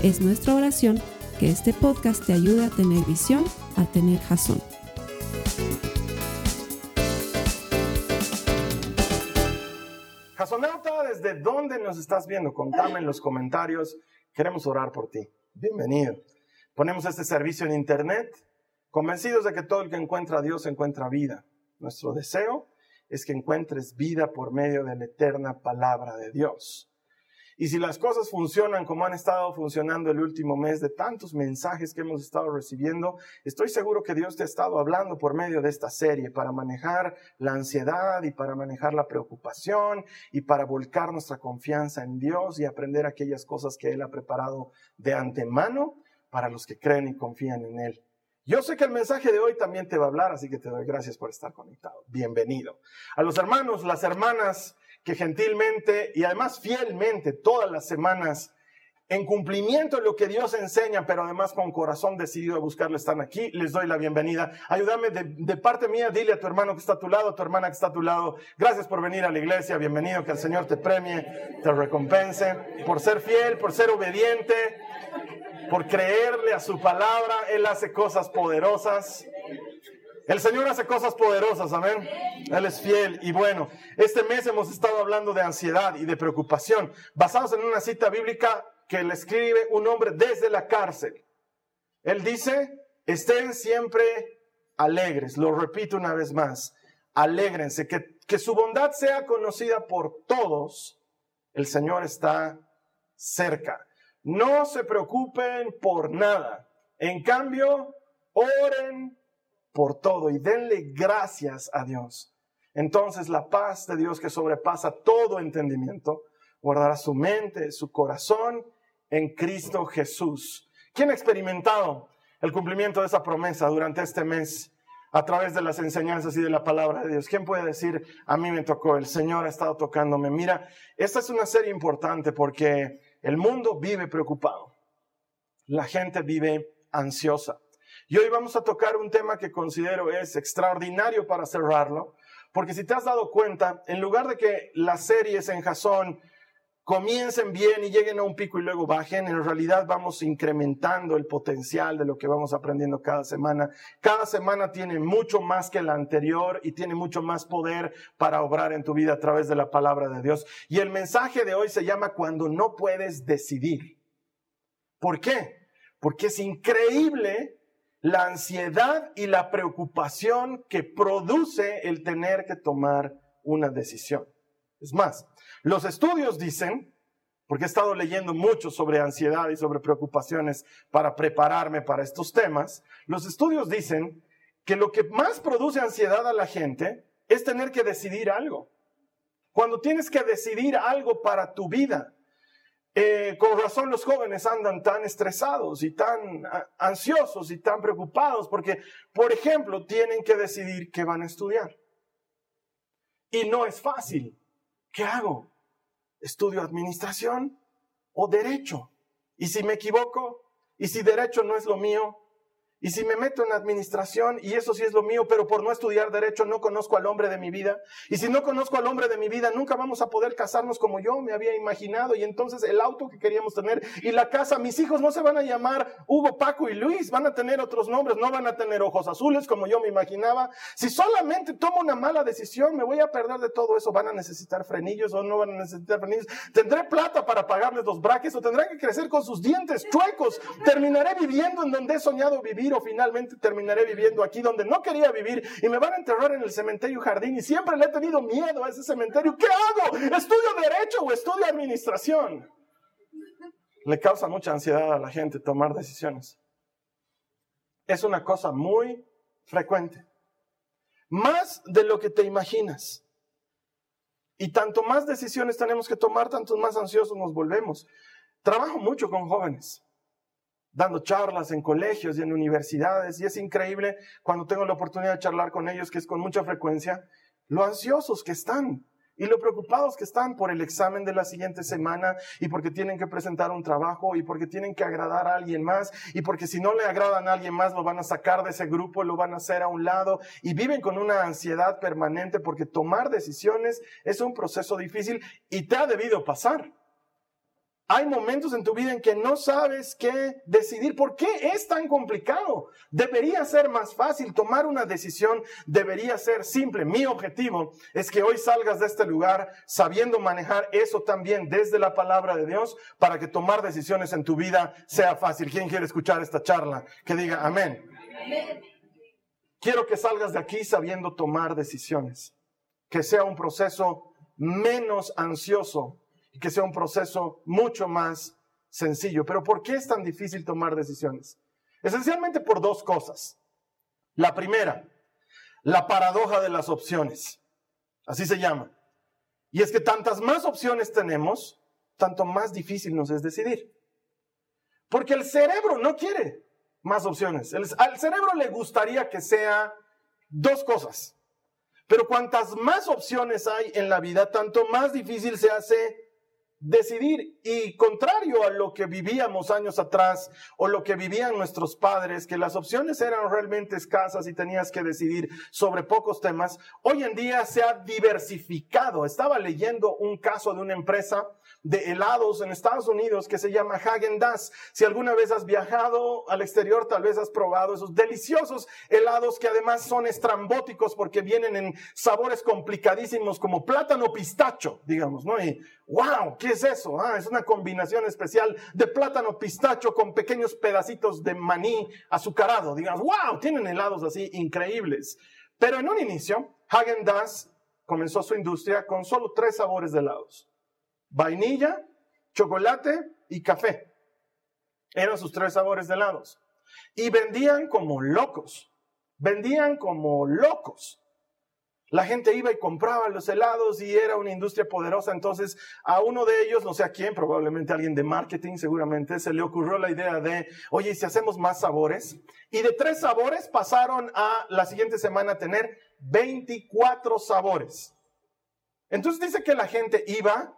Es nuestra oración que este podcast te ayude a tener visión, a tener jazón. Jasonauta, ¿desde dónde nos estás viendo? Contame en los comentarios. Queremos orar por ti. Bienvenido. Ponemos este servicio en internet, convencidos de que todo el que encuentra a Dios encuentra vida. Nuestro deseo es que encuentres vida por medio de la eterna palabra de Dios. Y si las cosas funcionan como han estado funcionando el último mes de tantos mensajes que hemos estado recibiendo, estoy seguro que Dios te ha estado hablando por medio de esta serie para manejar la ansiedad y para manejar la preocupación y para volcar nuestra confianza en Dios y aprender aquellas cosas que Él ha preparado de antemano para los que creen y confían en Él. Yo sé que el mensaje de hoy también te va a hablar, así que te doy gracias por estar conectado. Bienvenido. A los hermanos, las hermanas, que gentilmente y además fielmente todas las semanas, en cumplimiento de lo que Dios enseña, pero además con corazón decidido a buscarlo, están aquí. Les doy la bienvenida. Ayúdame de, parte mía, dile a tu hermano que está a tu lado, a tu hermana que está a tu lado, gracias por venir a la iglesia, bienvenido, que el Señor te premie, te recompense, por ser fiel, por ser obediente, por creerle a su palabra. Él hace cosas poderosas. El Señor hace cosas poderosas, amén. Él es fiel y bueno. Este mes hemos estado hablando de ansiedad y de preocupación, basados en una cita bíblica que le escribe un hombre desde la cárcel. Él dice, estén siempre alegres. Lo repito una vez más, alégrense, que, que su bondad sea conocida por todos. El Señor está cerca. No se preocupen por nada. En cambio, oren por todo y denle gracias a Dios. Entonces la paz de Dios que sobrepasa todo entendimiento guardará su mente, su corazón en Cristo Jesús. ¿Quién ha experimentado el cumplimiento de esa promesa durante este mes a través de las enseñanzas y de la palabra de Dios? ¿Quién puede decir, a mí me tocó, el Señor ha estado tocándome? Mira, esta es una serie importante porque el mundo vive preocupado, la gente vive ansiosa. Y hoy vamos a tocar un tema que considero es extraordinario para cerrarlo, porque si te has dado cuenta, en lugar de que las series en Jason comiencen bien y lleguen a un pico y luego bajen, en realidad vamos incrementando el potencial de lo que vamos aprendiendo cada semana. Cada semana tiene mucho más que la anterior y tiene mucho más poder para obrar en tu vida a través de la palabra de Dios. Y el mensaje de hoy se llama cuando no puedes decidir. ¿Por qué? Porque es increíble la ansiedad y la preocupación que produce el tener que tomar una decisión. Es más, los estudios dicen, porque he estado leyendo mucho sobre ansiedad y sobre preocupaciones para prepararme para estos temas, los estudios dicen que lo que más produce ansiedad a la gente es tener que decidir algo. Cuando tienes que decidir algo para tu vida, eh, con razón los jóvenes andan tan estresados y tan ansiosos y tan preocupados porque, por ejemplo, tienen que decidir qué van a estudiar. Y no es fácil. ¿Qué hago? ¿Estudio administración o derecho? ¿Y si me equivoco? ¿Y si derecho no es lo mío? Y si me meto en administración, y eso sí es lo mío, pero por no estudiar derecho no conozco al hombre de mi vida. Y si no conozco al hombre de mi vida, nunca vamos a poder casarnos como yo me había imaginado. Y entonces el auto que queríamos tener y la casa, mis hijos no se van a llamar Hugo, Paco y Luis, van a tener otros nombres, no van a tener ojos azules como yo me imaginaba. Si solamente tomo una mala decisión, me voy a perder de todo eso. Van a necesitar frenillos o no van a necesitar frenillos. Tendré plata para pagarles los braques o tendrán que crecer con sus dientes chuecos. Terminaré viviendo en donde he soñado vivir o finalmente terminaré viviendo aquí donde no quería vivir y me van a enterrar en el cementerio jardín y siempre le he tenido miedo a ese cementerio. ¿Qué hago? ¿Estudio derecho o estudio administración? Le causa mucha ansiedad a la gente tomar decisiones. Es una cosa muy frecuente. Más de lo que te imaginas. Y tanto más decisiones tenemos que tomar, tanto más ansiosos nos volvemos. Trabajo mucho con jóvenes dando charlas en colegios y en universidades y es increíble cuando tengo la oportunidad de charlar con ellos, que es con mucha frecuencia, lo ansiosos que están y lo preocupados que están por el examen de la siguiente semana y porque tienen que presentar un trabajo y porque tienen que agradar a alguien más y porque si no le agradan a alguien más lo van a sacar de ese grupo, lo van a hacer a un lado y viven con una ansiedad permanente porque tomar decisiones es un proceso difícil y te ha debido pasar. Hay momentos en tu vida en que no sabes qué decidir. ¿Por qué es tan complicado? Debería ser más fácil. Tomar una decisión debería ser simple. Mi objetivo es que hoy salgas de este lugar sabiendo manejar eso también desde la palabra de Dios para que tomar decisiones en tu vida sea fácil. ¿Quién quiere escuchar esta charla? Que diga amén. Quiero que salgas de aquí sabiendo tomar decisiones. Que sea un proceso menos ansioso que sea un proceso mucho más sencillo. Pero ¿por qué es tan difícil tomar decisiones? Esencialmente por dos cosas. La primera, la paradoja de las opciones. Así se llama. Y es que tantas más opciones tenemos, tanto más difícil nos es decidir. Porque el cerebro no quiere más opciones. al cerebro le gustaría que sea dos cosas. Pero cuantas más opciones hay en la vida, tanto más difícil se hace decidir. Y contrario a lo que vivíamos años atrás o lo que vivían nuestros padres, que las opciones eran realmente escasas y tenías que decidir sobre pocos temas, hoy en día se ha diversificado. Estaba leyendo un caso de una empresa de helados en Estados Unidos que se llama Hagen Dazs. Si alguna vez has viajado al exterior, tal vez has probado esos deliciosos helados que además son estrambóticos porque vienen en sabores complicadísimos como plátano pistacho, digamos, ¿no? Y wow, ¿qué es eso? Ah, es una combinación especial de plátano pistacho con pequeños pedacitos de maní azucarado. Digamos, wow, tienen helados así increíbles. Pero en un inicio, Hagen Dazs comenzó su industria con solo tres sabores de helados vainilla, chocolate y café. Eran sus tres sabores de helados. Y vendían como locos. Vendían como locos. La gente iba y compraba los helados y era una industria poderosa. Entonces, a uno de ellos, no sé a quién, probablemente alguien de marketing, seguramente, se le ocurrió la idea de, oye, si hacemos más sabores? Y de tres sabores pasaron a la siguiente semana a tener 24 sabores. Entonces dice que la gente iba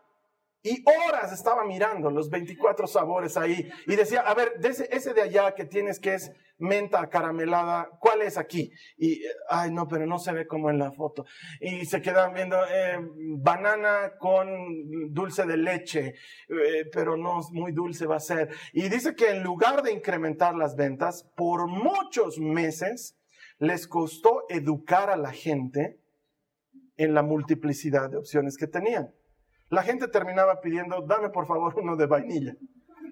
y horas estaba mirando los 24 sabores ahí y decía, a ver, ese, de allá que tienes que es menta caramelada, ¿cuál es aquí? Y, ay, no, pero no se ve como en la foto. Y se quedan viendo eh, banana con dulce de leche, eh, pero no muy dulce va a ser. Y dice que en lugar de incrementar las ventas, por muchos meses les costó educar a la gente en la multiplicidad de opciones que tenían la gente terminaba pidiendo, dame por favor uno de vainilla.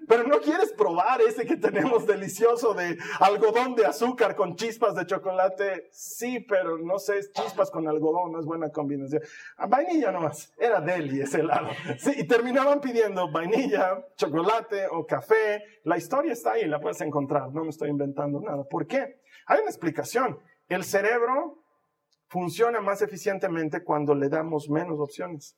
Pero no quieres probar ese que tenemos delicioso de algodón de azúcar con chispas de chocolate. Sí, pero no sé, chispas con algodón no es buena combinación. Ah, vainilla nomás. Era deli ese helado. Sí, y terminaban pidiendo vainilla, chocolate o café. La historia está ahí, la puedes encontrar. No me estoy inventando nada. ¿Por qué? Hay una explicación. El cerebro funciona más eficientemente cuando le damos menos opciones.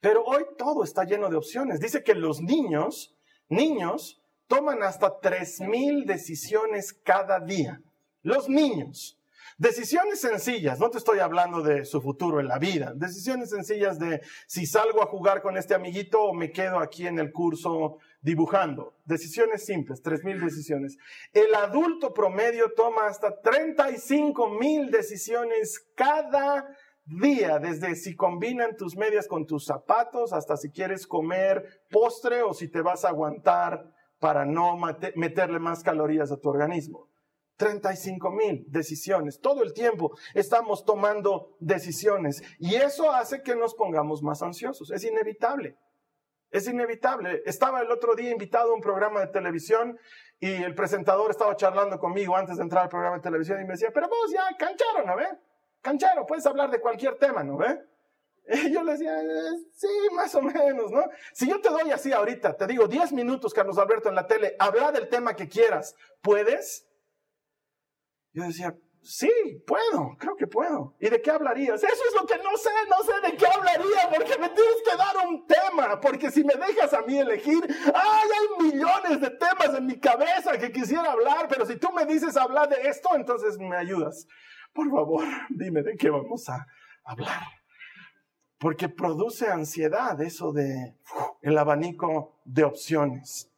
Pero hoy todo está lleno de opciones. Dice que los niños, niños, toman hasta 3.000 decisiones cada día. Los niños. Decisiones sencillas, no te estoy hablando de su futuro en la vida, decisiones sencillas de si salgo a jugar con este amiguito o me quedo aquí en el curso dibujando. Decisiones simples, 3.000 decisiones. El adulto promedio toma hasta 35.000 decisiones cada día desde si combinan tus medias con tus zapatos, hasta si quieres comer postre o si te vas a aguantar para no meterle más calorías a tu organismo. 35 mil decisiones. Todo el tiempo estamos tomando decisiones y eso hace que nos pongamos más ansiosos. Es inevitable. Es inevitable. Estaba el otro día invitado a un programa de televisión y el presentador estaba charlando conmigo antes de entrar al programa de televisión y me decía, pero vos ya cancharon, a ver canchero, puedes hablar de cualquier tema, ¿no ve? Yo le decía, eh, sí, más o menos, ¿no? Si yo te doy así ahorita, te digo 10 minutos, Carlos Alberto, en la tele, habla del tema que quieras, ¿puedes? Yo decía, Sí, puedo, creo que puedo. ¿Y de qué hablarías? Eso es lo que no sé, no sé de qué hablaría, porque me tienes que dar un tema, porque si me dejas a mí elegir, ¡ay! Hay millones de temas en mi cabeza que quisiera hablar, pero si tú me dices hablar de esto, entonces me ayudas. Por favor, dime de qué vamos a hablar. Porque produce ansiedad eso de el abanico de opciones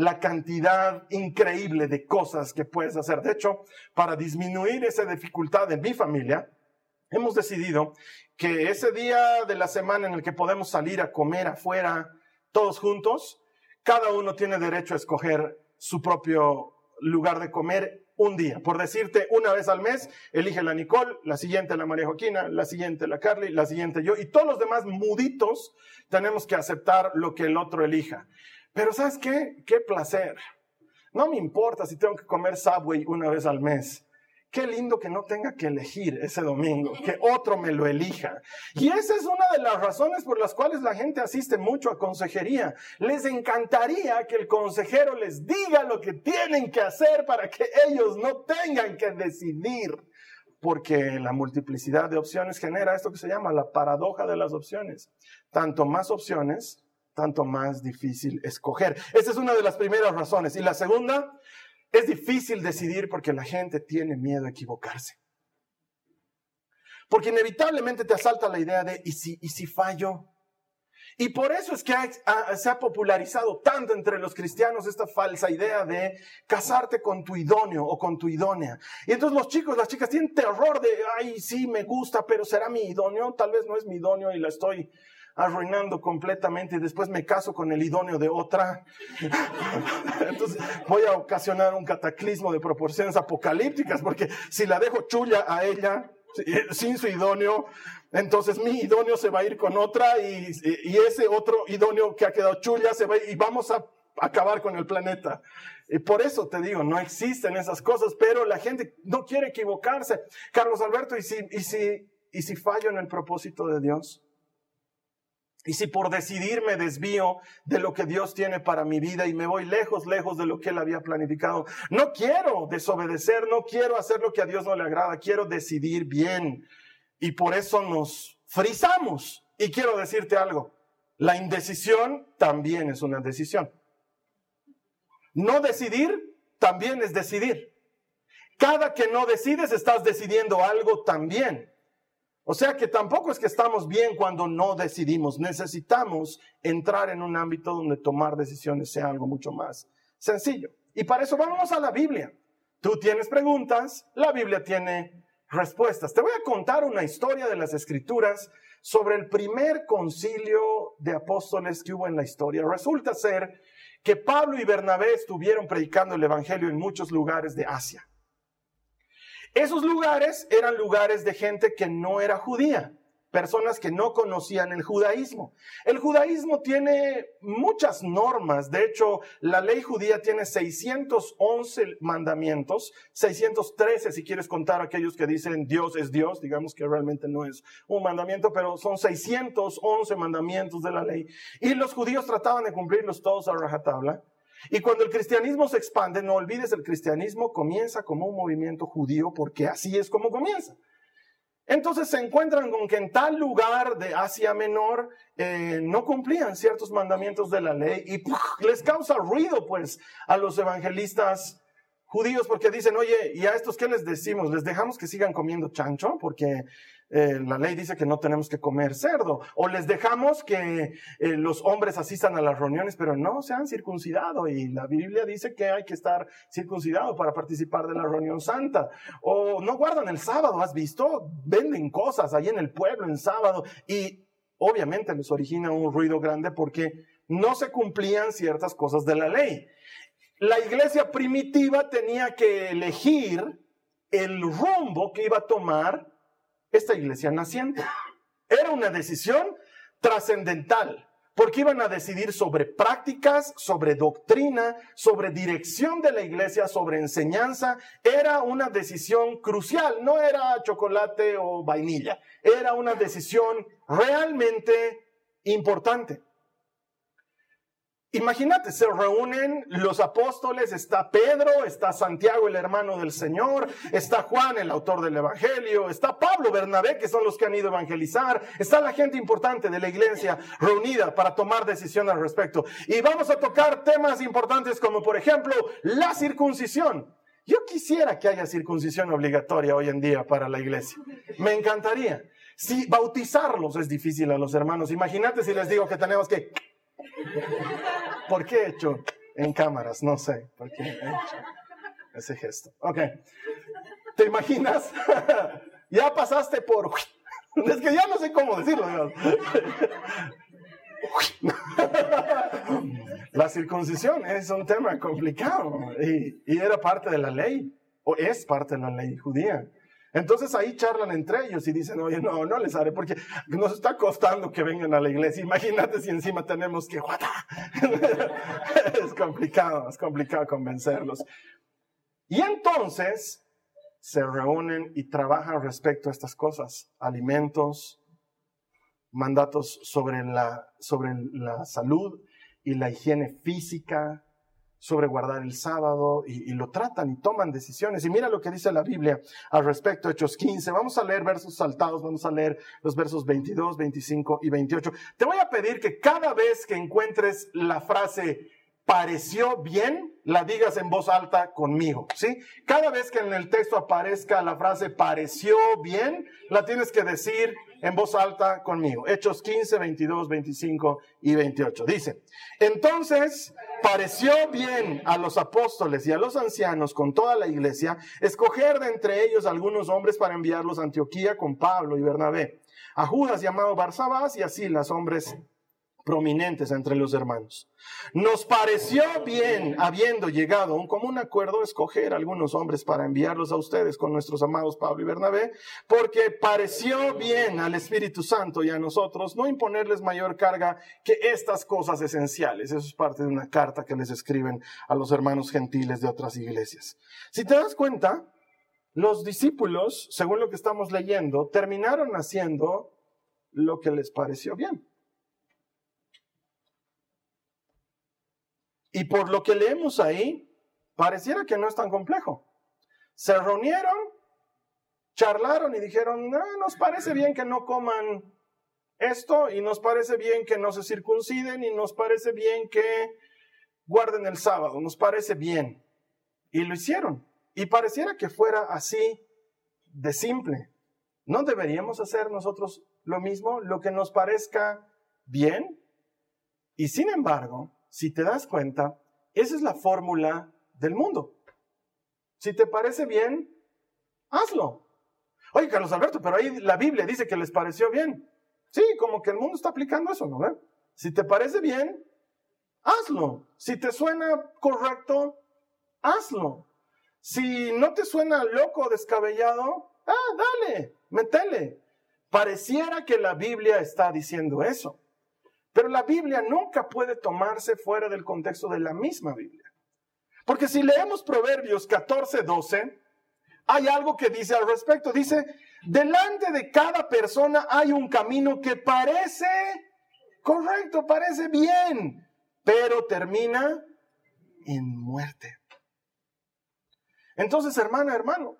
la cantidad increíble de cosas que puedes hacer. De hecho, para disminuir esa dificultad en mi familia, hemos decidido que ese día de la semana en el que podemos salir a comer afuera todos juntos, cada uno tiene derecho a escoger su propio lugar de comer un día. Por decirte, una vez al mes, elige la Nicole, la siguiente la María Joaquina, la siguiente la Carly, la siguiente yo, y todos los demás muditos tenemos que aceptar lo que el otro elija. Pero ¿sabes qué? Qué placer. No me importa si tengo que comer Subway una vez al mes. Qué lindo que no tenga que elegir ese domingo, que otro me lo elija. Y esa es una de las razones por las cuales la gente asiste mucho a consejería. Les encantaría que el consejero les diga lo que tienen que hacer para que ellos no tengan que decidir. Porque la multiplicidad de opciones genera esto que se llama la paradoja de las opciones. Tanto más opciones, tanto más difícil escoger. Esa es una de las primeras razones. Y la segunda, es difícil decidir porque la gente tiene miedo a equivocarse. Porque inevitablemente te asalta la idea de, ¿y si, y si fallo? Y por eso es que se ha popularizado tanto entre los cristianos esta falsa idea de casarte con tu idóneo o con tu idónea. Y entonces los chicos, las chicas tienen terror de, ay, sí, me gusta, pero será mi idóneo, tal vez no es mi idóneo y la estoy arruinando completamente y después me caso con el idóneo de otra. Entonces voy a ocasionar un cataclismo de proporciones apocalípticas porque si la dejo chulla a ella sin su idóneo, entonces mi idóneo se va a ir con otra y, y ese otro idóneo que ha quedado chulla se va y vamos a acabar con el planeta. Y por eso te digo, no existen esas cosas, pero la gente no quiere equivocarse. Carlos Alberto, ¿y si, y si, y si fallo en el propósito de Dios? Y si por decidir me desvío de lo que Dios tiene para mi vida y me voy lejos, lejos de lo que Él había planificado, no quiero desobedecer, no quiero hacer lo que a Dios no le agrada, quiero decidir bien. Y por eso nos frizamos. Y quiero decirte algo, la indecisión también es una decisión. No decidir también es decidir. Cada que no decides estás decidiendo algo también. O sea que tampoco es que estamos bien cuando no decidimos. Necesitamos entrar en un ámbito donde tomar decisiones sea algo mucho más sencillo. Y para eso vamos a la Biblia. Tú tienes preguntas, la Biblia tiene respuestas. Te voy a contar una historia de las Escrituras sobre el primer concilio de apóstoles que hubo en la historia. Resulta ser que Pablo y Bernabé estuvieron predicando el Evangelio en muchos lugares de Asia. Esos lugares eran lugares de gente que no era judía, personas que no conocían el judaísmo. El judaísmo tiene muchas normas, de hecho, la ley judía tiene 611 mandamientos, 613 si quieres contar aquellos que dicen Dios es Dios, digamos que realmente no es un mandamiento, pero son 611 mandamientos de la ley. Y los judíos trataban de cumplirlos todos a rajatabla. Y cuando el cristianismo se expande, no olvides, el cristianismo comienza como un movimiento judío porque así es como comienza. Entonces se encuentran con que en tal lugar de Asia Menor eh, no cumplían ciertos mandamientos de la ley y les causa ruido pues a los evangelistas judíos porque dicen, oye, ¿y a estos qué les decimos? ¿Les dejamos que sigan comiendo chancho? Porque eh, la ley dice que no tenemos que comer cerdo. O les dejamos que eh, los hombres asistan a las reuniones, pero no se han circuncidado. Y la Biblia dice que hay que estar circuncidado para participar de la reunión santa. O no guardan el sábado, ¿has visto? Venden cosas ahí en el pueblo en sábado. Y obviamente les origina un ruido grande porque no se cumplían ciertas cosas de la ley. La iglesia primitiva tenía que elegir el rumbo que iba a tomar esta iglesia naciente. Era una decisión trascendental, porque iban a decidir sobre prácticas, sobre doctrina, sobre dirección de la iglesia, sobre enseñanza. Era una decisión crucial, no era chocolate o vainilla, era una decisión realmente importante. Imagínate, se reúnen los apóstoles, está Pedro, está Santiago, el hermano del Señor, está Juan, el autor del Evangelio, está Pablo, Bernabé, que son los que han ido a evangelizar, está la gente importante de la iglesia reunida para tomar decisión al respecto. Y vamos a tocar temas importantes como, por ejemplo, la circuncisión. Yo quisiera que haya circuncisión obligatoria hoy en día para la iglesia. Me encantaría. Si bautizarlos es difícil a los hermanos, imagínate si les digo que tenemos que ¿Por qué he hecho en cámaras? No sé por qué he hecho ese gesto. Ok. ¿Te imaginas? ya pasaste por... Es que ya no sé cómo decirlo. La circuncisión es un tema complicado y, y, era parte de la ley, o es parte de la ley judía. Entonces ahí charlan entre ellos y dicen, oye, no, no les haré porque nos está costando que vengan a la iglesia. Imagínate si encima tenemos que... es complicado, es complicado convencerlos. Y entonces se reúnen y trabajan respecto a estas cosas, alimentos, mandatos sobre la, sobre la salud y la higiene física, sobre guardar el sábado y, lo tratan y toman decisiones. Y mira lo que dice la Biblia al respecto, Hechos 15. Vamos a leer versos saltados, vamos a leer los versos 22, 25 y 28. Te voy a pedir que cada vez que encuentres la frase pareció bien, la digas en voz alta conmigo, ¿sí? Cada vez que en el texto aparezca la frase pareció bien, la tienes que decir en voz alta conmigo. Hechos 15, 22, 25 y 28. Dice, entonces pareció bien a los apóstoles y a los ancianos con toda la iglesia escoger de entre ellos algunos hombres para enviarlos a Antioquía con Pablo y Bernabé, a Judas llamado Barsabás y así las hombres prominentes entre los hermanos. Nos pareció bien, habiendo llegado a un común acuerdo, escoger algunos hombres para enviarlos a ustedes con nuestros amados Pablo y Bernabé, porque pareció bien al Espíritu Santo y a nosotros no imponerles mayor carga que estas cosas esenciales. Eso es parte de una carta que les escriben a los hermanos gentiles de otras iglesias. Si te das cuenta, los discípulos, según lo que estamos leyendo, terminaron haciendo lo que les pareció bien. Y por lo que leemos ahí, pareciera que no es tan complejo. Se reunieron, charlaron y dijeron, no, nos parece bien que no coman esto y nos parece bien que no se circunciden y nos parece bien que guarden el sábado, nos parece bien. Y lo hicieron. Y pareciera que fuera así de simple. ¿No deberíamos hacer nosotros lo mismo, lo que nos parezca bien? Y sin embargo, si te das cuenta, esa es la fórmula del mundo. Si te parece bien, hazlo. Oye, Carlos Alberto, pero ahí la Biblia dice que les pareció bien. Sí, como que el mundo está aplicando eso, ¿no? Si te parece bien, hazlo. Si te suena correcto, hazlo. Si no te suena loco, descabellado, ah, dale, metele. Pareciera que la Biblia está diciendo eso. Pero la Biblia nunca puede tomarse fuera del contexto de la misma Biblia. Porque si leemos Proverbios 14, 12, hay algo que dice al respecto. Dice, delante de cada persona hay un camino que parece correcto, parece bien, pero termina en muerte. Entonces, hermana, hermano,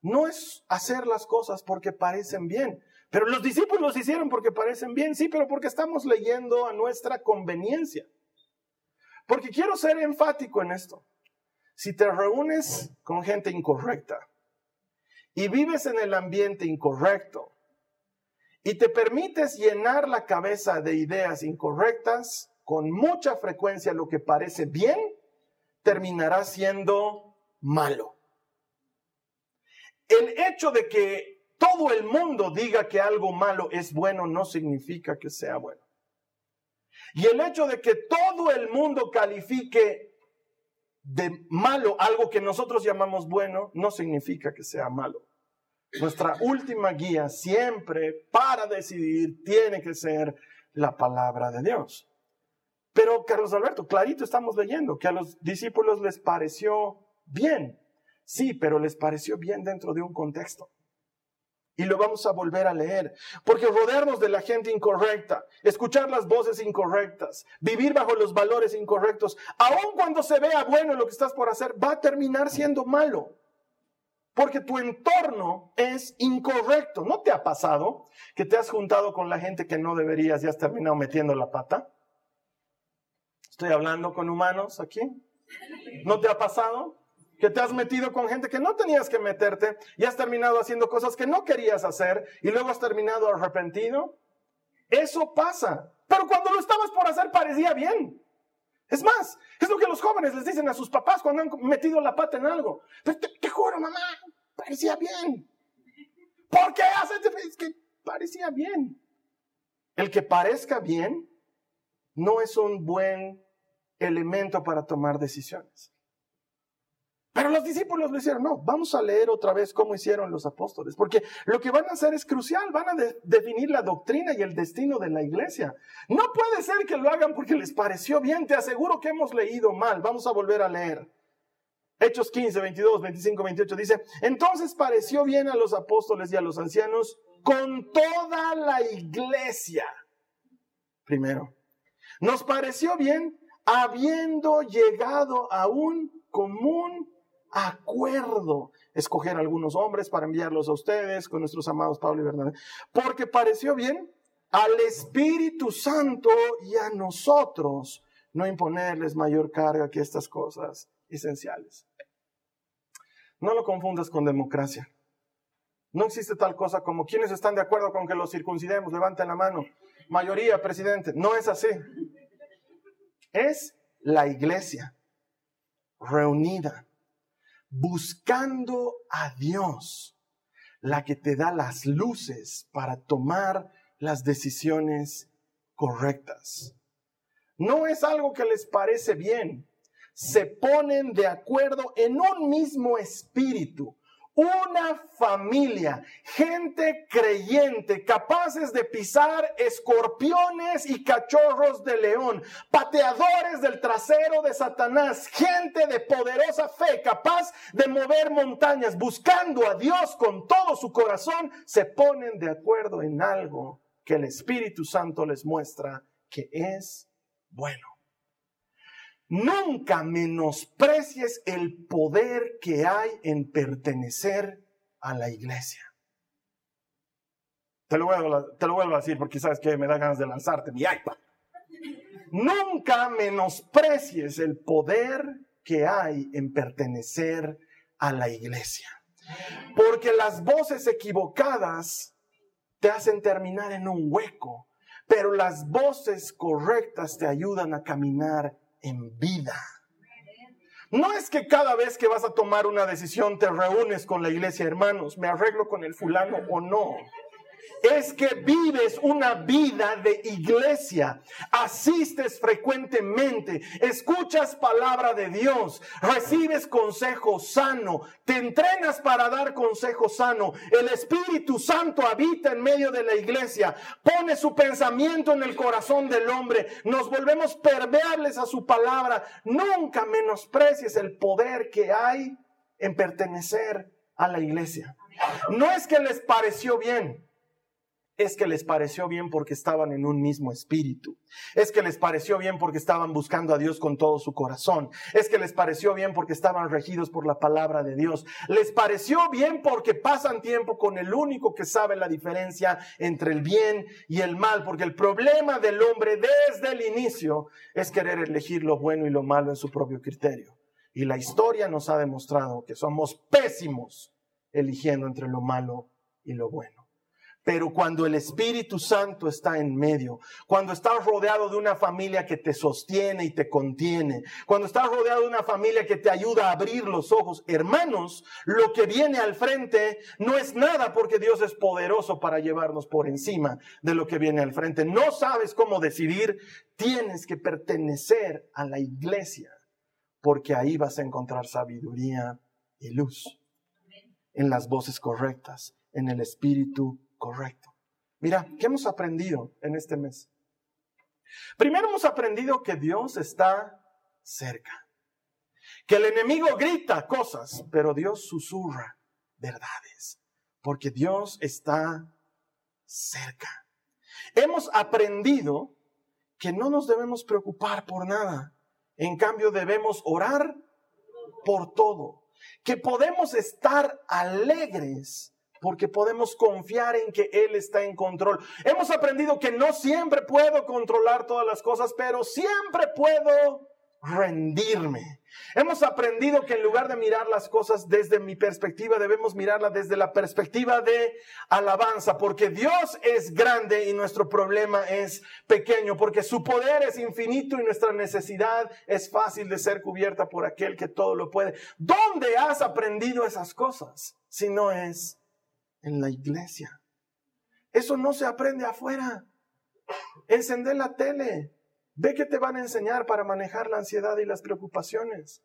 no es hacer las cosas porque parecen bien, pero los discípulos hicieron porque parecen bien, sí, pero porque estamos leyendo a nuestra conveniencia. Porque quiero ser enfático en esto. Si te reúnes con gente incorrecta y vives en el ambiente incorrecto y te permites llenar la cabeza de ideas incorrectas, con mucha frecuencia lo que parece bien terminará siendo malo. El hecho de que todo el mundo diga que algo malo es bueno no significa que sea bueno. Y el hecho de que todo el mundo califique de malo algo que nosotros llamamos bueno no significa que sea malo. Nuestra última guía siempre para decidir tiene que ser la palabra de Dios. Pero Carlos Alberto, clarito estamos leyendo que a los discípulos les pareció bien. Sí, pero les pareció bien dentro de un contexto. Y lo vamos a volver a leer. Porque rodearnos de la gente incorrecta, escuchar las voces incorrectas, vivir bajo los valores incorrectos, aun cuando se vea bueno lo que estás por hacer, va a terminar siendo malo. Porque tu entorno es incorrecto. ¿No te ha pasado que te has juntado con la gente que no deberías y has terminado metiendo la pata? Estoy hablando con humanos aquí. ¿No te ha pasado? Que te has metido con gente que no tenías que meterte y has terminado haciendo cosas que no querías hacer y luego has terminado arrepentido. Eso pasa. Pero cuando lo estabas por hacer parecía bien. Es más, es lo que los jóvenes les dicen a sus papás cuando han metido la pata en algo. Te, te, juro, mamá, parecía bien. ¿Por qué haces? Es que parecía bien. El que parezca bien no es un buen elemento para tomar decisiones. Pero los discípulos lo hicieron, no, vamos a leer otra vez cómo hicieron los apóstoles, porque lo que van a hacer es crucial, van a definir la doctrina y el destino de la iglesia. No puede ser que lo hagan porque les pareció bien, te aseguro que hemos leído mal, vamos a volver a leer. Hechos 15, 22, 25, 28 dice, entonces pareció bien a los apóstoles y a los ancianos con toda la iglesia. Primero, nos pareció bien habiendo llegado a un común acuerdo escoger algunos hombres para enviarlos a ustedes con nuestros amados Pablo y Bernabé, porque pareció bien al Espíritu Santo y a nosotros no imponerles mayor carga que estas cosas esenciales. No lo confundas con democracia. No existe tal cosa como quienes están de acuerdo con que los circuncidemos, levanten la mano. Mayoría, presidente. No es así. Es la iglesia reunida buscando a Dios, la que te da las luces para tomar las decisiones correctas. No es algo que les parece bien. Se ponen de acuerdo en un mismo espíritu una familia, gente creyente, capaces de pisar escorpiones y cachorros de león, pateadores del trasero de Satanás, gente de poderosa fe, capaz de mover montañas, buscando a Dios con todo su corazón, se ponen de acuerdo en algo que el Espíritu Santo les muestra que es bueno. Nunca menosprecies el poder que hay en pertenecer a la iglesia. Te lo, vuelvo a, decir porque sabes que me da ganas de lanzarte mi iPad. Nunca menosprecies el poder que hay en pertenecer a la iglesia. Porque las voces equivocadas te hacen terminar en un hueco, pero las voces correctas te ayudan a caminar en vida. No es que cada vez que vas a tomar una decisión te reúnes con la iglesia, hermanos, me arreglo con el fulano o no es que vives una vida de iglesia, asistes frecuentemente, escuchas palabra de Dios, recibes consejo sano, te entrenas para dar consejo sano, el Espíritu Santo habita en medio de la iglesia, pone su pensamiento en el corazón del hombre, nos volvemos permeables a su palabra, nunca menosprecies el poder que hay en pertenecer a la iglesia. No es que les pareció bien, es que les pareció bien porque estaban en un mismo espíritu. Es que les pareció bien porque estaban buscando a Dios con todo su corazón. Es que les pareció bien porque estaban regidos por la palabra de Dios. Les pareció bien porque pasan tiempo con el único que sabe la diferencia entre el bien y el mal. Porque el problema del hombre desde el inicio es querer elegir lo bueno y lo malo en su propio criterio. Y la historia nos ha demostrado que somos pésimos eligiendo entre lo malo y lo bueno. Pero cuando el Espíritu Santo está en medio, cuando estás rodeado de una familia que te sostiene y te contiene, cuando estás rodeado de una familia que te ayuda a abrir los ojos, hermanos, lo que viene al frente no es nada porque Dios es poderoso para llevarnos por encima de lo que viene al frente. No sabes cómo decidir, tienes que pertenecer a la iglesia, porque ahí vas a encontrar sabiduría y luz en las voces correctas, en el Espíritu correcto. Mira, ¿qué hemos aprendido en este mes? Primero hemos aprendido que Dios está cerca, que el enemigo grita cosas, pero Dios susurra verdades. porque Dios está cerca. Hemos aprendido que no nos debemos preocupar por nada. En cambio, debemos orar por todo. Que podemos estar alegres porque podemos confiar en que Él está en control. Hemos aprendido que no siempre puedo controlar todas las cosas, pero siempre puedo rendirme. Hemos aprendido que en lugar de mirar las cosas desde mi perspectiva, debemos mirarlas desde la perspectiva de alabanza, porque Dios es grande y nuestro problema es pequeño, porque su poder es infinito y nuestra necesidad es fácil de ser cubierta por aquel que todo lo puede. ¿Dónde has aprendido esas cosas si no es en la iglesia? Eso no se aprende afuera. Encender la tele, Ve que te van a enseñar para manejar la ansiedad y las preocupaciones.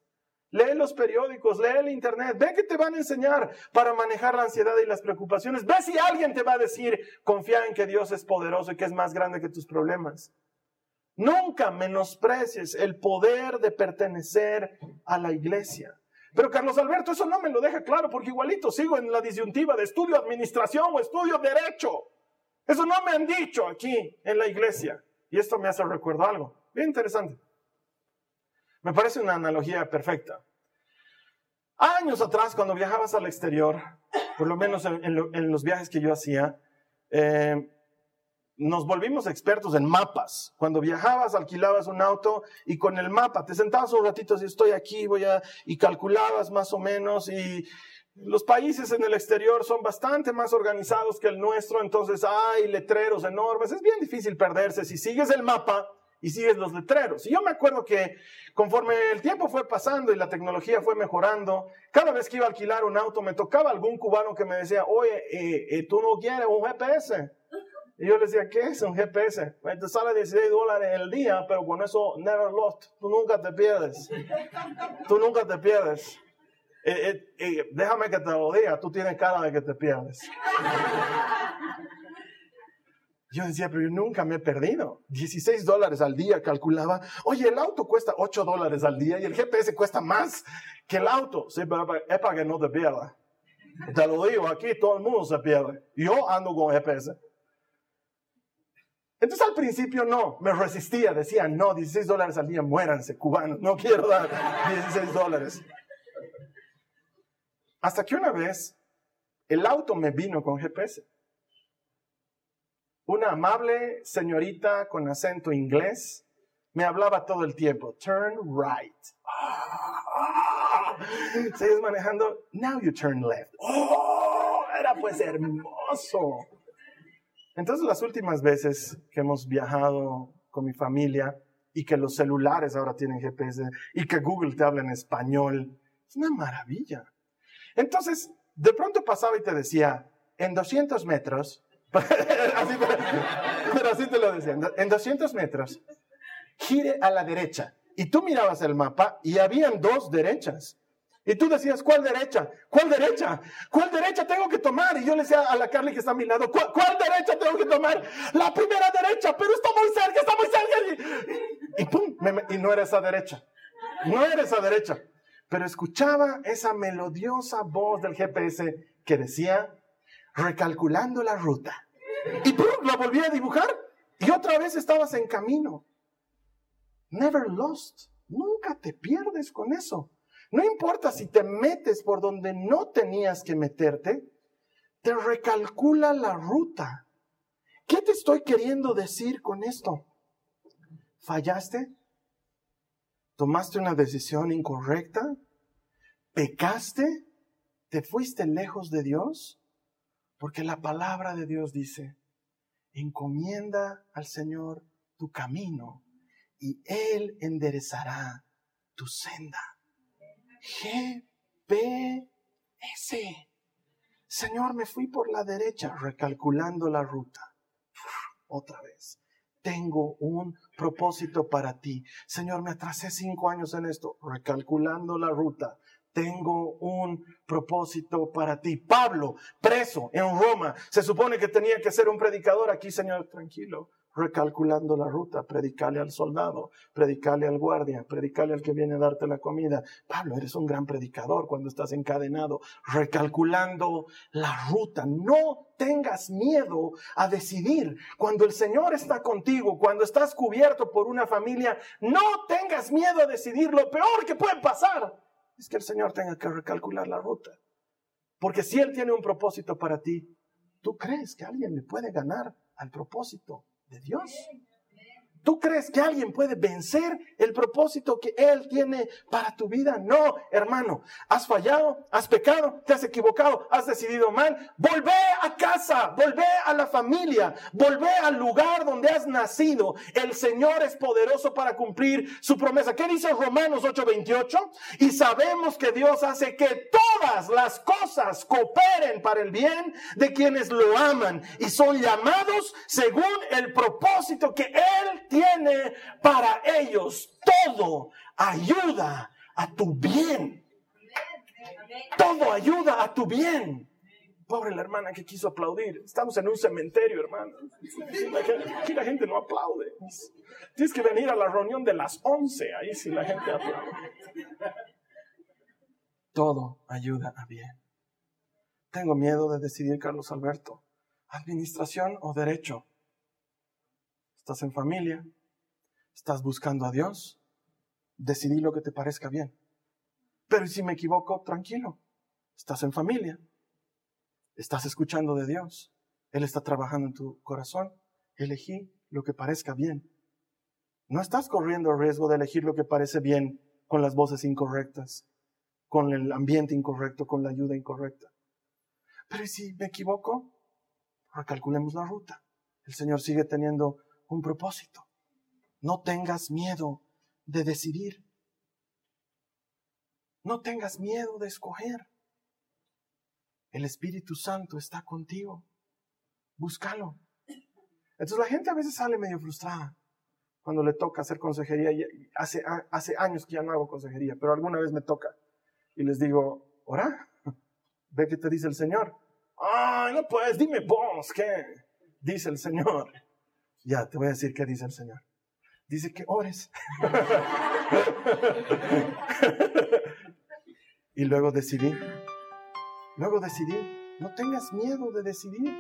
Lee los periódicos, lee el internet, ve que te van a enseñar para manejar la ansiedad y las preocupaciones. Ve si alguien te va a decir, confía en que Dios es poderoso y que es más grande que tus problemas. Nunca menosprecies el poder de pertenecer a la iglesia. Pero Carlos Alberto, eso no me lo deja claro porque igualito sigo en la disyuntiva de estudio administración o estudio derecho. Eso no me han dicho aquí en la iglesia. Y esto me hace recuerdo algo bien interesante. Me parece una analogía perfecta. Años atrás, cuando viajabas al exterior, por lo menos en, los viajes que yo hacía, eh, nos volvimos expertos en mapas. Cuando viajabas, alquilabas un auto y con el mapa te sentabas un ratito, si estoy aquí, voy a, y calculabas más o menos y los países en el exterior son bastante más organizados que el nuestro, entonces hay letreros enormes. Es bien difícil perderse si sigues el mapa y sigues los letreros. Y yo me acuerdo que conforme el tiempo fue pasando y la tecnología fue mejorando, cada vez que iba a alquilar un auto me tocaba algún cubano que me decía, oye, eh, eh, tú no quieres un GPS. Y yo le decía, ¿qué es un GPS? Te sale 16 dólares el día, pero con eso never lost. Tú nunca te pierdes. Tú nunca te pierdes. Eh, eh, déjame que te lo diga, tú tienes cara de que te pierdes. Yo decía, pero yo nunca me he perdido. 16 dólares al día, calculaba. Oye, el auto cuesta 8 dólares al día y el GPS cuesta más que el auto. Sí, pero es para que no te pierdas. Te lo digo, aquí todo el mundo se pierde. Yo ando con GPS. Entonces al principio no, me resistía, decía, no, 16 dólares al día, muéranse, cubanos, no quiero dar 16 dólares. Hasta que una vez el auto me vino con GPS. Una amable señorita con acento inglés me hablaba todo el tiempo. Turn right. Sigues manejando. Now you turn left. Oh, era pues hermoso. Entonces las últimas veces que hemos viajado con mi familia y que los celulares ahora tienen GPS y que Google te habla en español, es una maravilla. Entonces, de pronto pasaba y te decía, en 200 metros, así, pero así te lo decía, en 200 metros, gire a la derecha. Y tú mirabas el mapa y habían dos derechas. Y tú decías, ¿cuál derecha? ¿Cuál derecha? ¿Cuál derecha tengo que tomar? Y yo le decía a la Carly que está a mi lado, ¿cuál, derecha tengo que tomar? La primera derecha, pero está muy cerca, está muy cerca. Y, pum, y no era esa derecha. No era esa derecha pero escuchaba esa melodiosa voz del GPS que decía, recalculando la ruta. Y ¡pum! la volví a dibujar y otra vez estabas en camino. Never lost. Nunca te pierdes con eso. No importa si te metes por donde no tenías que meterte, te recalcula la ruta. ¿Qué te estoy queriendo decir con esto? ¿Fallaste? ¿Tomaste una decisión incorrecta? ¿Pecaste? ¿Te fuiste lejos de Dios? Porque la palabra de Dios dice, encomienda al Señor tu camino y Él enderezará tu senda. GPS. Señor, me fui por la derecha, recalculando la ruta. Otra vez tengo un propósito para ti. Señor, me atrasé cinco años en esto, recalculando la ruta. Tengo un propósito para ti. Pablo, preso en Roma, se supone que tenía que ser un predicador aquí, Señor, tranquilo. Recalculando la ruta, predicarle al soldado, predicarle al guardia, predicarle al que viene a darte la comida. Pablo, eres un gran predicador cuando estás encadenado, recalculando la ruta. No tengas miedo a decidir. Cuando el Señor está contigo, cuando estás cubierto por una familia, no tengas miedo a decidir. Lo peor que puede pasar es que el Señor tenga que recalcular la ruta. Porque si Él tiene un propósito para ti, ¿tú crees que alguien le puede ganar al propósito de Dios. ¿Tú crees que alguien puede vencer el propósito que Él tiene para tu vida? No, hermano. Has fallado, has pecado, te has equivocado, has decidido mal. Volvé a casa, volvé a la familia, volvé al lugar donde has nacido. El Señor es poderoso para cumplir su promesa. ¿Qué dice Romanos 8:28? Y sabemos que Dios hace que todas las cosas cooperen para el bien de quienes lo aman y son llamados según el propósito que Él tiene para ellos. Todo ayuda a tu bien. Todo ayuda a tu bien. Pobre la hermana que quiso aplaudir. Estamos en un cementerio, hermano. Aquí la gente no aplaude. Tienes que venir a la reunión de las 11. Ahí sí la gente aplaude. Todo ayuda a bien. Tengo miedo de decidir, Carlos Alberto. Administración o derecho estás en familia, estás buscando a Dios, decidí lo que te parezca bien. Pero si me equivoco, tranquilo, estás en familia, estás escuchando de Dios, Él está trabajando en tu corazón, elegí lo que parezca bien. No estás corriendo el riesgo de elegir lo que parece bien con las voces incorrectas, con el ambiente incorrecto, con la ayuda incorrecta. Pero si me equivoco? Recalculemos la ruta. El Señor sigue teniendo un propósito. No tengas miedo de decidir. No tengas miedo de escoger. El Espíritu Santo está contigo. Búscalo. Entonces la gente a veces sale medio frustrada cuando le toca hacer consejería. Hace, años que ya no hago consejería, pero alguna vez me toca. Y les digo, ora, ve qué te dice el Señor. Ay, no puedes, dime vos, ¿qué? Dice el Señor. Ya, te voy a decir qué dice el Señor. Dice que ores. y luego decidí. Luego decidí. No tengas miedo de decidir,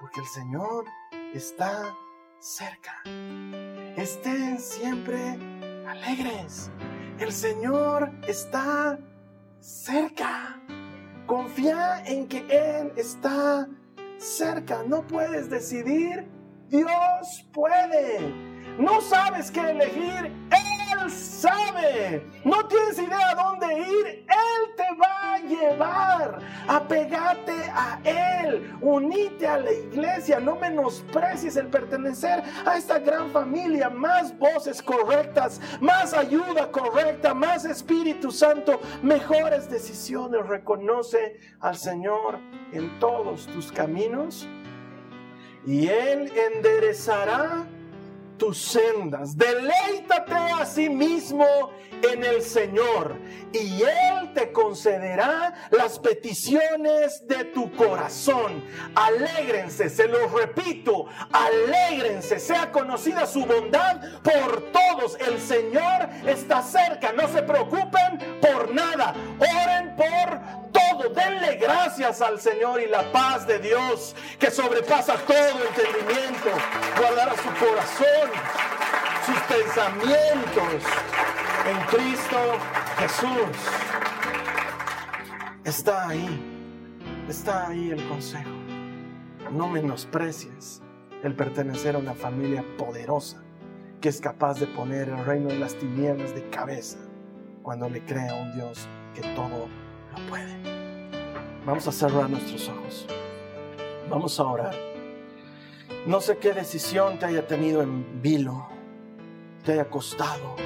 porque el Señor está cerca. Estén siempre alegres. El Señor está cerca. Confía en que Él está cerca. No puedes decidir Dios puede. No sabes qué elegir, Él sabe. No tienes idea dónde ir, Él te va a llevar. Apegate a Él, unite a la iglesia, no menosprecies el pertenecer a esta gran familia. Más voces correctas, más ayuda correcta, más Espíritu Santo, mejores decisiones. Reconoce al Señor en todos tus caminos y Él enderezará tus sendas. Deleítate a sí mismo en el Señor y Él te concederá las peticiones de tu corazón. Alégrense, se lo repito, alégrense, sea conocida su bondad por todos. El Señor está cerca, no se preocupen por nada, oren por todo, denle gracias al Señor y la paz de Dios que sobrepasa todo entendimiento, guardará su corazón, sus pensamientos en Cristo Jesús. Está ahí, está ahí el consejo. No menosprecies el pertenecer a una familia poderosa que es capaz de poner el reino de las tinieblas de cabeza cuando le crea un Dios que todo lo puede. Vamos a cerrar nuestros ojos. Vamos a orar. No sé qué decisión te haya tenido en vilo, te haya costado.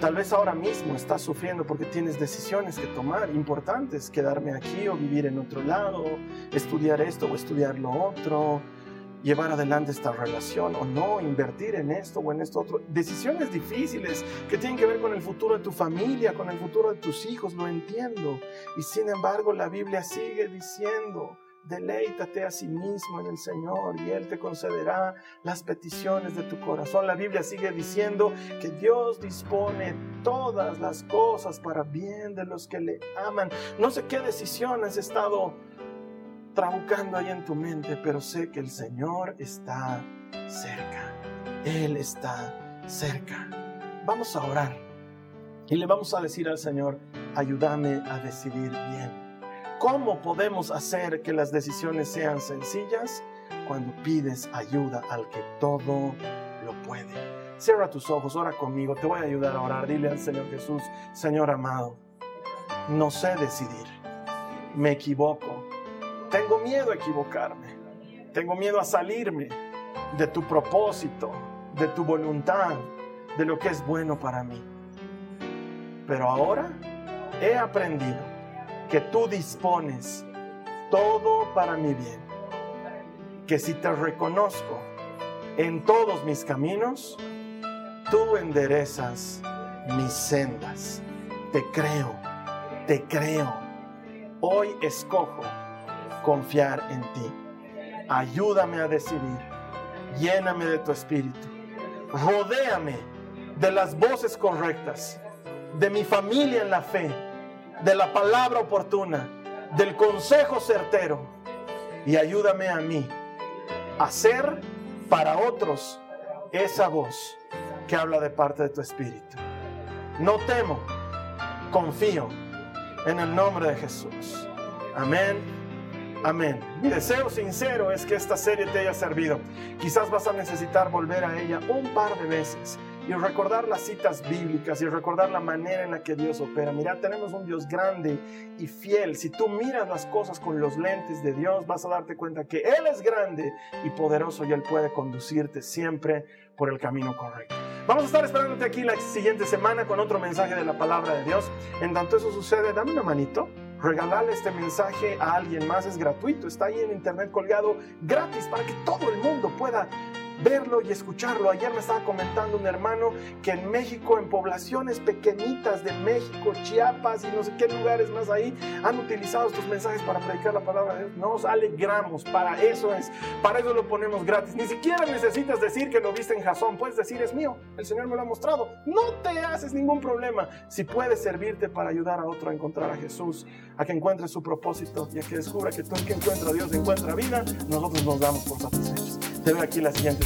Tal vez ahora mismo estás sufriendo porque tienes decisiones que tomar importantes, quedarme aquí o vivir en otro lado, estudiar esto o estudiar lo otro, llevar adelante esta relación o no, invertir en esto o en esto otro. Decisiones difíciles que tienen que ver con el futuro de tu familia, con el futuro de tus hijos, lo entiendo. Y sin embargo la Biblia sigue diciendo, Deleítate a sí mismo en el Señor y Él te concederá las peticiones de tu corazón. La Biblia sigue diciendo que Dios dispone todas las cosas para bien de los que le aman. No sé qué decisión has estado trabucando ahí en tu mente, pero sé que el Señor está cerca. Él está cerca. Vamos a orar y le vamos a decir al Señor, ayúdame a decidir bien. ¿Cómo podemos hacer que las decisiones sean sencillas? Cuando pides ayuda al que todo lo puede. Cierra tus ojos, ora conmigo, te voy a ayudar a orar. Dile al Señor Jesús, Señor amado, no sé decidir, me equivoco, tengo miedo a equivocarme, tengo miedo a salirme de tu propósito, de tu voluntad, de lo que es bueno para mí. Pero ahora he aprendido que tú dispones todo para mi bien. Que si te reconozco en todos mis caminos, tú enderezas mis sendas. Te creo, te creo. Hoy escojo confiar en ti. Ayúdame a decidir. Lléname de tu espíritu. Rodéame de las voces correctas, de mi familia en la fe de la palabra oportuna, del consejo certero. Y ayúdame a mí a ser para otros esa voz que habla de parte de tu espíritu. No temo, confío en el nombre de Jesús. Amén. Amén. Mi deseo sincero es que esta serie te haya servido. Quizás vas a necesitar volver a ella un par de veces y recordar las citas bíblicas y recordar la manera en la que Dios opera. Mira, tenemos un Dios grande y fiel. Si tú miras las cosas con los lentes de Dios, vas a darte cuenta que Él es grande y poderoso y Él puede conducirte siempre por el camino correcto. Vamos a estar esperándote aquí la siguiente semana con otro mensaje de la palabra de Dios. En tanto eso sucede, dame una manito. Regalarle este mensaje a alguien más es gratuito, está ahí en internet colgado gratis para que todo el mundo pueda verlo y escucharlo. Ayer me estaba comentando un hermano que en México, en poblaciones pequeñitas de México, Chiapas y no sé qué lugares más ahí, han utilizado estos mensajes para predicar la palabra de Dios. Nos alegramos, para eso es, para eso lo ponemos gratis. Ni siquiera necesitas decir que lo viste en Jasón, puedes decir es mío, el Señor me lo ha mostrado. No te haces ningún problema si puedes servirte para ayudar a otro a encontrar a Jesús, a que encuentre su propósito y a que descubra que todo el que encuentra a Dios encuentra vida, nosotros nos damos por satisfechos. Te veo aquí la siguiente